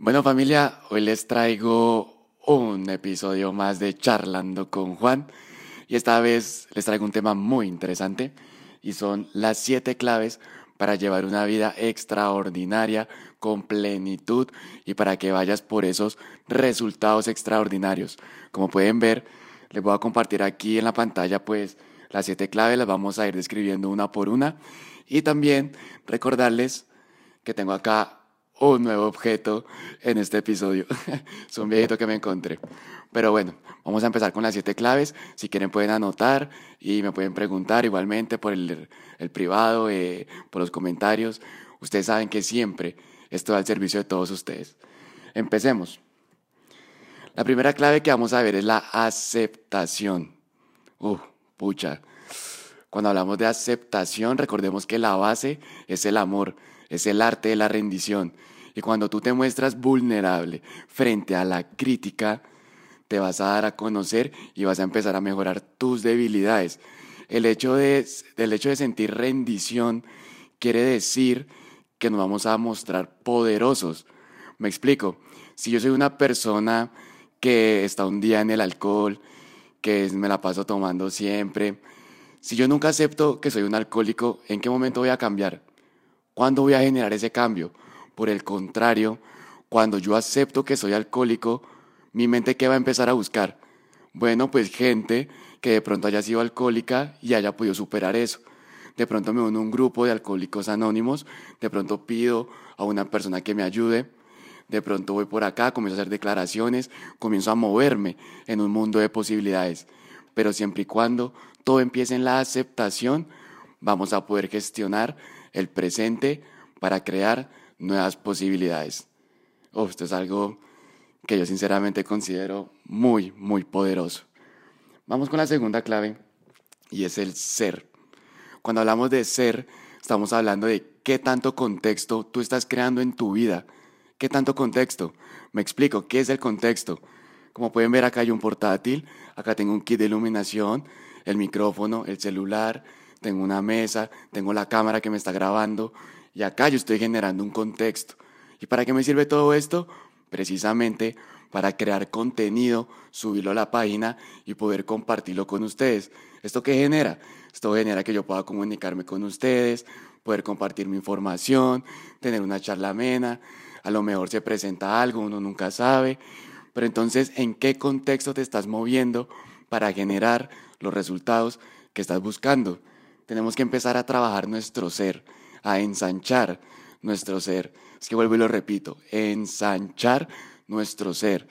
Bueno familia, hoy les traigo un episodio más de Charlando con Juan y esta vez les traigo un tema muy interesante y son las siete claves para llevar una vida extraordinaria, con plenitud y para que vayas por esos resultados extraordinarios. Como pueden ver, les voy a compartir aquí en la pantalla pues las siete claves, las vamos a ir describiendo una por una y también recordarles que tengo acá un nuevo objeto en este episodio. es un viejito que me encontré. Pero bueno, vamos a empezar con las siete claves. Si quieren pueden anotar y me pueden preguntar igualmente por el, privado, eh, por los comentarios. Ustedes saben que siempre estoy al servicio de todos ustedes. Empecemos. La primera clave que vamos a ver es la aceptación. Uh, pucha. Cuando hablamos de aceptación, recordemos que la base es el amor es el arte de la rendición. Y cuando tú te muestras vulnerable frente a la crítica, te vas a dar a conocer y vas a empezar a mejorar tus debilidades. El hecho de, el hecho de sentir rendición quiere decir que nos vamos a mostrar poderosos. Me explico. Si yo soy una persona que está un día en el alcohol, que me la paso tomando siempre, si yo nunca acepto que soy un alcohólico, ¿en qué momento voy a cambiar? ¿Cuándo voy a generar ese cambio? Por el contrario, cuando yo acepto que soy alcohólico, mi mente qué va a empezar a buscar? Bueno, pues gente que de pronto haya sido alcohólica y haya podido superar eso. De pronto me uno a un grupo de alcohólicos anónimos, de pronto pido a una persona que me ayude, de pronto voy por acá, comienzo a hacer declaraciones, comienzo a moverme en un mundo de posibilidades. Pero siempre y cuando todo empiece en la aceptación, vamos a poder gestionar el presente para crear nuevas posibilidades. esto es algo que yo sinceramente considero muy, muy poderoso. Vamos con la segunda clave y es el ser. Cuando hablamos de ser, estamos hablando de qué tanto contexto tú estás creando en tu vida. ¿Qué tanto contexto? Me explico, ¿qué es el contexto? Como pueden ver acá hay un portátil, acá tengo un kit de iluminación, el micrófono, el celular, tengo una mesa, tengo la cámara que me está grabando y acá yo estoy generando un contexto. ¿Y para qué me sirve todo esto? Precisamente para crear contenido, subirlo a la página y poder compartirlo con ustedes. ¿Esto qué genera? Esto genera que yo pueda comunicarme con ustedes, poder compartir mi información, tener una charla amena, a lo mejor se presenta algo, uno nunca sabe, pero entonces, ¿en qué contexto te estás moviendo para generar los resultados que estás buscando? Tenemos que empezar a trabajar nuestro ser, a ensanchar nuestro ser. Es que vuelvo y lo repito, ensanchar nuestro ser.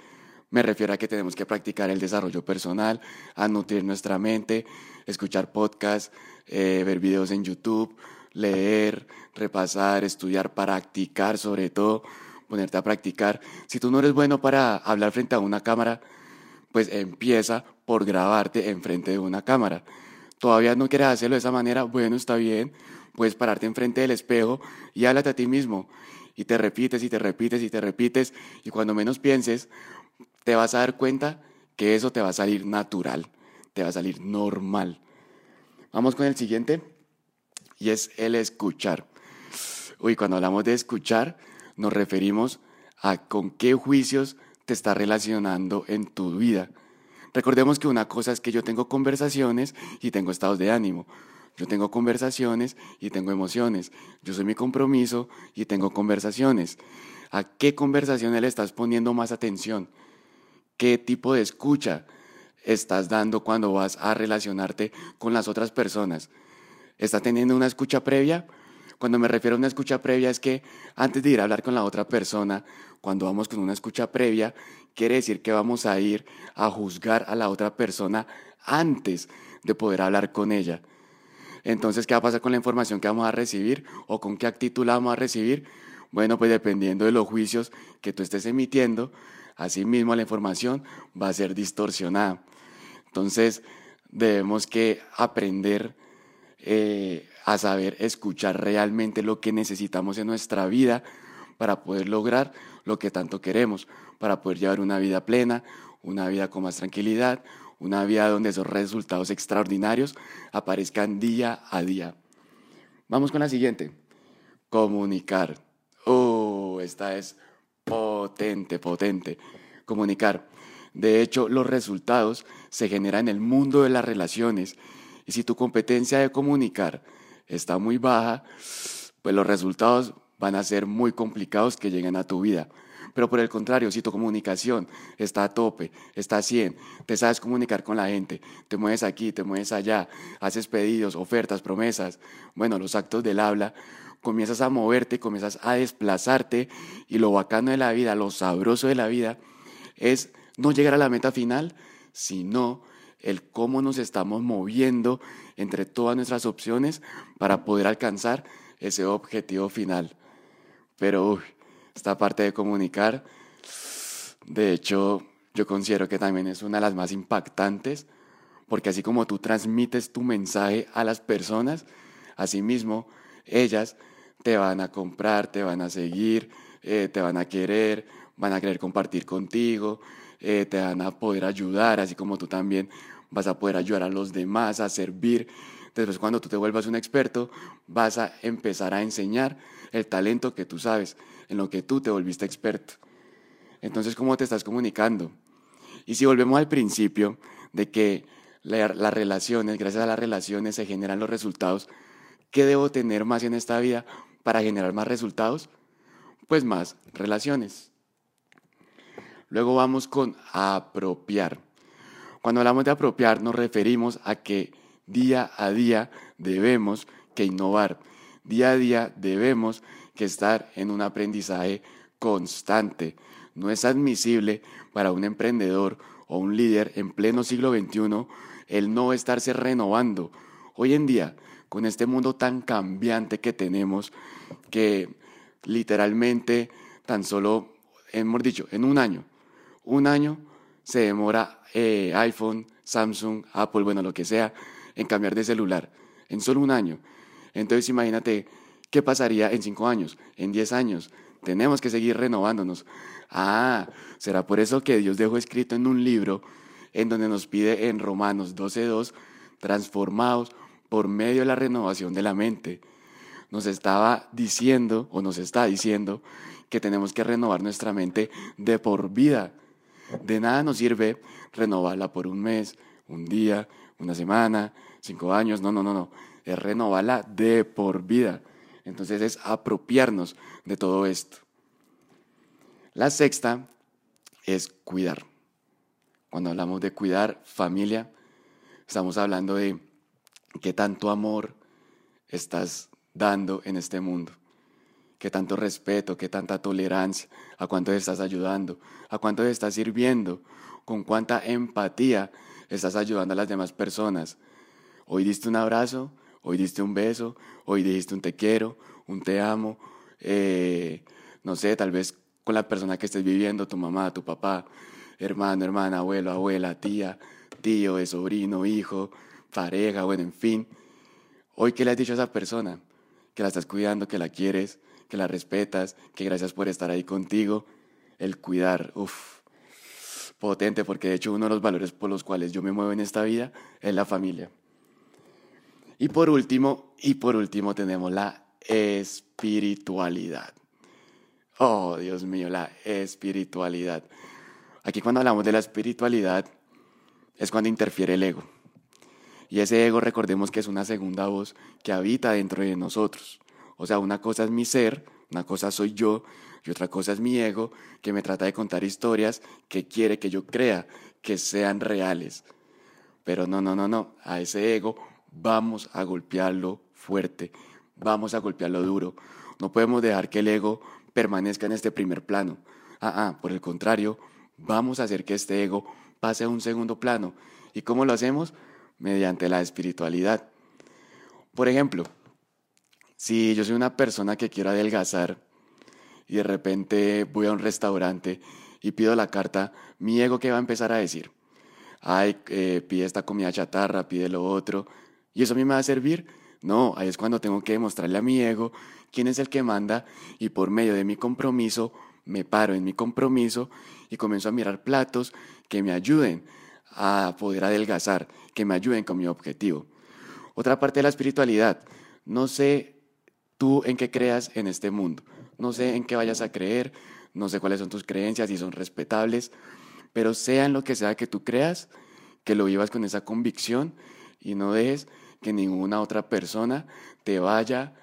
Me refiero a que tenemos que practicar el desarrollo personal, a nutrir nuestra mente, escuchar podcasts, eh, ver videos en YouTube, leer, repasar, estudiar, practicar sobre todo, ponerte a practicar. Si tú no eres bueno para hablar frente a una cámara, pues empieza por grabarte enfrente de una cámara todavía no quieres hacerlo de esa manera, bueno, está bien, puedes pararte enfrente del espejo y háblate a ti mismo. Y te repites y te repites y te repites y cuando menos pienses, te vas a dar cuenta que eso te va a salir natural, te va a salir normal. Vamos con el siguiente y es el escuchar. Uy, cuando hablamos de escuchar, nos referimos a con qué juicios te está relacionando en tu vida. Recordemos que una cosa es que yo tengo conversaciones y tengo estados de ánimo. Yo tengo conversaciones y tengo emociones. Yo soy mi compromiso y tengo conversaciones. ¿A qué conversaciones le estás poniendo más atención? ¿Qué tipo de escucha estás dando cuando vas a relacionarte con las otras personas? ¿Estás teniendo una escucha previa? Cuando me refiero a una escucha previa es que antes de ir a hablar con la otra persona, cuando vamos con una escucha previa, quiere decir que vamos a ir a juzgar a la otra persona antes de poder hablar con ella. Entonces, ¿qué va a pasar con la información que vamos a recibir o con qué actitud la vamos a recibir? Bueno, pues dependiendo de los juicios que tú estés emitiendo, asimismo la información va a ser distorsionada. Entonces, debemos que aprender eh, a saber escuchar realmente lo que necesitamos en nuestra vida para poder lograr lo que tanto queremos, para poder llevar una vida plena, una vida con más tranquilidad, una vida donde esos resultados extraordinarios aparezcan día a día. Vamos con la siguiente. Comunicar. Oh, esta es potente, potente. Comunicar. De hecho, los resultados se generan en el mundo de las relaciones. Y si tu competencia de comunicar está muy baja, pues los resultados van a ser muy complicados que lleguen a tu vida. Pero por el contrario, si tu comunicación está a tope, está a 100, te sabes comunicar con la gente, te mueves aquí, te mueves allá, haces pedidos, ofertas, promesas, bueno, los actos del habla, comienzas a moverte, comienzas a desplazarte y lo bacano de la vida, lo sabroso de la vida es no llegar a la meta final, sino el cómo nos estamos moviendo entre todas nuestras opciones para poder alcanzar ese objetivo final. Pero esta parte de comunicar, de hecho, yo considero que también es una de las más impactantes, porque así como tú transmites tu mensaje a las personas, asimismo, ellas te van a comprar, te van a seguir, eh, te van a querer, van a querer compartir contigo, eh, te van a poder ayudar, así como tú también vas a poder ayudar a los demás, a servir. Después cuando tú te vuelvas un experto, vas a empezar a enseñar el talento que tú sabes, en lo que tú te volviste experto. Entonces, ¿cómo te estás comunicando? Y si volvemos al principio de que las relaciones, gracias a las relaciones se generan los resultados, ¿qué debo tener más en esta vida para generar más resultados? Pues más relaciones. Luego vamos con apropiar. Cuando hablamos de apropiar nos referimos a que día a día debemos que innovar. Día a día debemos que estar en un aprendizaje constante. No es admisible para un emprendedor o un líder en pleno siglo XXI el no estarse renovando. Hoy en día, con este mundo tan cambiante que tenemos, que literalmente tan solo, hemos dicho, en un año, un año se demora eh, iPhone, Samsung, Apple, bueno, lo que sea, en cambiar de celular. En solo un año. Entonces imagínate qué pasaría en cinco años, en diez años. Tenemos que seguir renovándonos. Ah, será por eso que Dios dejó escrito en un libro en donde nos pide en Romanos 12.2, transformados por medio de la renovación de la mente. Nos estaba diciendo, o nos está diciendo, que tenemos que renovar nuestra mente de por vida. De nada nos sirve renovarla por un mes, un día, una semana, cinco años. No, no, no, no. Es renovarla de por vida. Entonces es apropiarnos de todo esto. La sexta es cuidar. Cuando hablamos de cuidar familia, estamos hablando de qué tanto amor estás dando en este mundo qué tanto respeto, qué tanta tolerancia, a cuánto estás ayudando, a cuánto estás sirviendo, con cuánta empatía estás ayudando a las demás personas. Hoy diste un abrazo, hoy diste un beso, hoy dijiste un te quiero, un te amo, eh, no sé, tal vez con la persona que estés viviendo, tu mamá, tu papá, hermano, hermana, abuelo, abuela, tía, tío, sobrino, hijo, pareja, bueno, en fin. Hoy, ¿qué le has dicho a esa persona? Que la estás cuidando, que la quieres, que la respetas, que gracias por estar ahí contigo. El cuidar, uff, potente, porque de hecho uno de los valores por los cuales yo me muevo en esta vida es la familia. Y por último, y por último tenemos la espiritualidad. Oh, Dios mío, la espiritualidad. Aquí cuando hablamos de la espiritualidad es cuando interfiere el ego. Y ese ego recordemos que es una segunda voz que habita dentro de nosotros. O sea, una cosa es mi ser, una cosa soy yo y otra cosa es mi ego que me trata de contar historias que quiere que yo crea que sean reales. Pero no, no, no, no, a ese ego vamos a golpearlo fuerte, vamos a golpearlo duro. No podemos dejar que el ego permanezca en este primer plano. Ah, ah, por el contrario, vamos a hacer que este ego pase a un segundo plano. ¿Y cómo lo hacemos? Mediante la espiritualidad. Por ejemplo, si yo soy una persona que quiero adelgazar y de repente voy a un restaurante y pido la carta, mi ego qué va a empezar a decir, ay, eh, pide esta comida chatarra, pide lo otro, y eso a mí me va a servir. No, ahí es cuando tengo que demostrarle a mi ego quién es el que manda y por medio de mi compromiso me paro en mi compromiso y comienzo a mirar platos que me ayuden a poder adelgazar, que me ayuden con mi objetivo. Otra parte de la espiritualidad, no sé tú en qué creas en este mundo. No sé en qué vayas a creer, no sé cuáles son tus creencias y son respetables, pero sea en lo que sea que tú creas, que lo vivas con esa convicción y no dejes que ninguna otra persona te vaya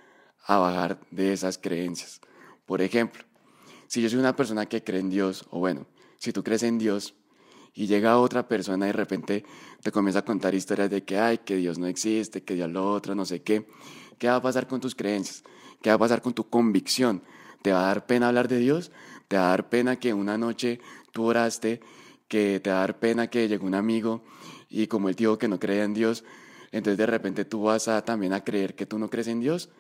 a bajar de esas creencias. Por ejemplo, si yo soy una persona que cree en Dios, o bueno, si tú crees en Dios y llega otra persona y de repente te comienza a contar historias de que, ay, que Dios no existe, que Dios lo otro, no sé qué, ¿qué va a pasar con tus creencias? ¿Qué va a pasar con tu convicción? ¿Te va a dar pena hablar de Dios? ¿Te va a dar pena que una noche tú oraste? ¿Que te va a dar pena que llegó un amigo y como él dijo que no creía en Dios, entonces de repente tú vas a también a creer que tú no crees en Dios?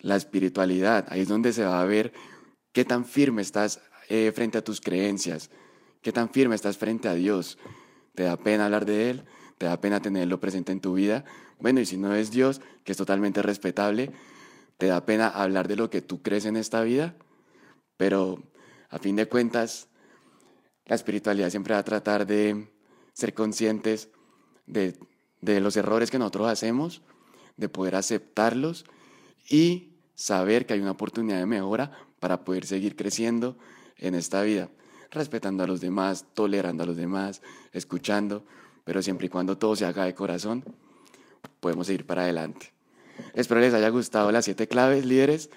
La espiritualidad, ahí es donde se va a ver qué tan firme estás eh, frente a tus creencias, qué tan firme estás frente a Dios. ¿Te da pena hablar de Él? ¿Te da pena tenerlo presente en tu vida? Bueno, y si no es Dios, que es totalmente respetable, ¿te da pena hablar de lo que tú crees en esta vida? Pero a fin de cuentas, la espiritualidad siempre va a tratar de ser conscientes de, de los errores que nosotros hacemos, de poder aceptarlos y saber que hay una oportunidad de mejora para poder seguir creciendo en esta vida, respetando a los demás, tolerando a los demás, escuchando, pero siempre y cuando todo se haga de corazón, podemos seguir para adelante. Espero les haya gustado las siete claves, líderes.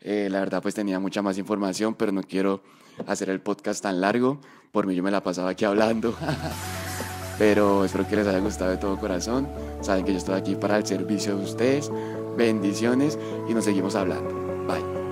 Eh, la verdad, pues tenía mucha más información, pero no quiero hacer el podcast tan largo. Por mí yo me la pasaba aquí hablando. pero espero que les haya gustado de todo corazón. Saben que yo estoy aquí para el servicio de ustedes. Bendiciones y nos seguimos hablando. Bye.